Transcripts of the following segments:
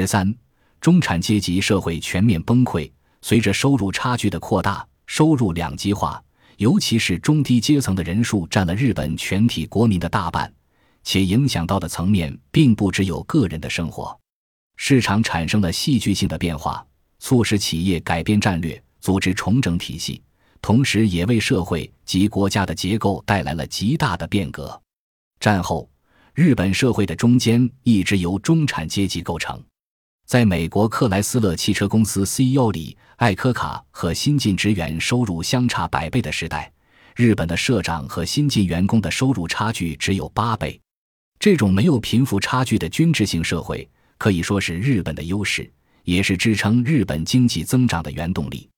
十三，中产阶级社会全面崩溃。随着收入差距的扩大，收入两极化，尤其是中低阶层的人数占了日本全体国民的大半，且影响到的层面并不只有个人的生活。市场产生了戏剧性的变化，促使企业改变战略，组织重整体系，同时也为社会及国家的结构带来了极大的变革。战后，日本社会的中间一直由中产阶级构成。在美国克莱斯勒汽车公司 CEO 里艾科卡和新进职员收入相差百倍的时代，日本的社长和新进员工的收入差距只有八倍。这种没有贫富差距的均质性社会，可以说是日本的优势，也是支撑日本经济增长的原动力。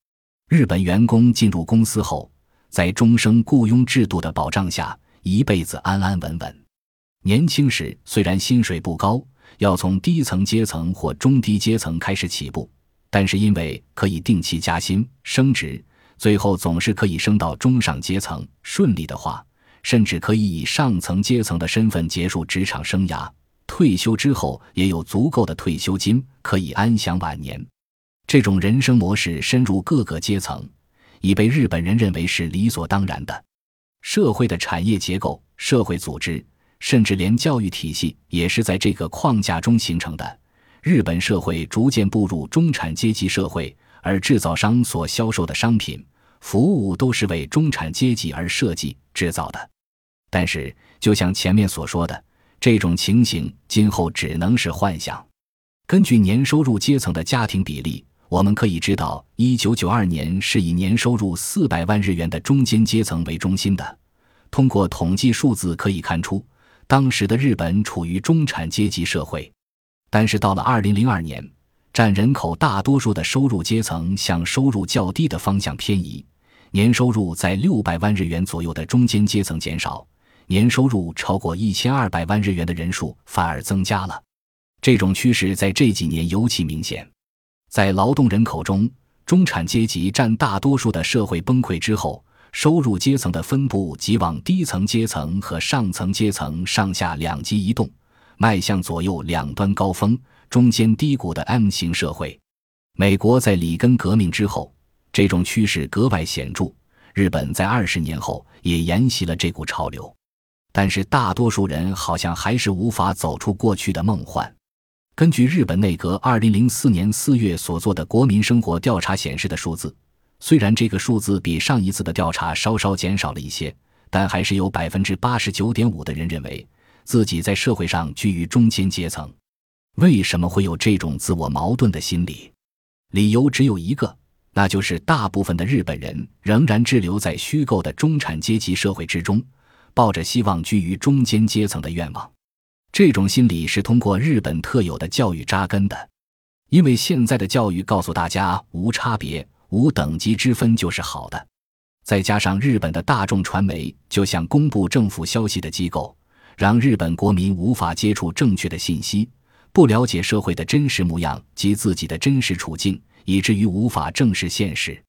日本员工进入公司后，在终生雇佣制度的保障下，一辈子安安稳稳。年轻时虽然薪水不高，要从低层阶层或中低阶层开始起步，但是因为可以定期加薪升职，最后总是可以升到中上阶层。顺利的话，甚至可以以上层阶层的身份结束职场生涯。退休之后也有足够的退休金，可以安享晚年。这种人生模式深入各个阶层，已被日本人认为是理所当然的。社会的产业结构、社会组织。甚至连教育体系也是在这个框架中形成的。日本社会逐渐步入中产阶级社会，而制造商所销售的商品、服务都是为中产阶级而设计制造的。但是，就像前面所说的，这种情形今后只能是幻想。根据年收入阶层的家庭比例，我们可以知道，一九九二年是以年收入四百万日元的中间阶层为中心的。通过统计数字可以看出。当时的日本处于中产阶级社会，但是到了二零零二年，占人口大多数的收入阶层向收入较低的方向偏移，年收入在六百万日元左右的中间阶层减少，年收入超过一千二百万日元的人数反而增加了。这种趋势在这几年尤其明显。在劳动人口中，中产阶级占大多数的社会崩溃之后。收入阶层的分布即往低层阶层和上层阶层上下两极移动，迈向左右两端高峰、中间低谷的 M 型社会。美国在里根革命之后，这种趋势格外显著。日本在二十年后也沿袭了这股潮流，但是大多数人好像还是无法走出过去的梦幻。根据日本内阁二零零四年四月所做的国民生活调查显示的数字。虽然这个数字比上一次的调查稍稍减少了一些，但还是有百分之八十九点五的人认为自己在社会上居于中间阶层。为什么会有这种自我矛盾的心理？理由只有一个，那就是大部分的日本人仍然滞留在虚构的中产阶级社会之中，抱着希望居于中间阶层的愿望。这种心理是通过日本特有的教育扎根的，因为现在的教育告诉大家无差别。无等级之分就是好的，再加上日本的大众传媒就像公布政府消息的机构，让日本国民无法接触正确的信息，不了解社会的真实模样及自己的真实处境，以至于无法正视现实。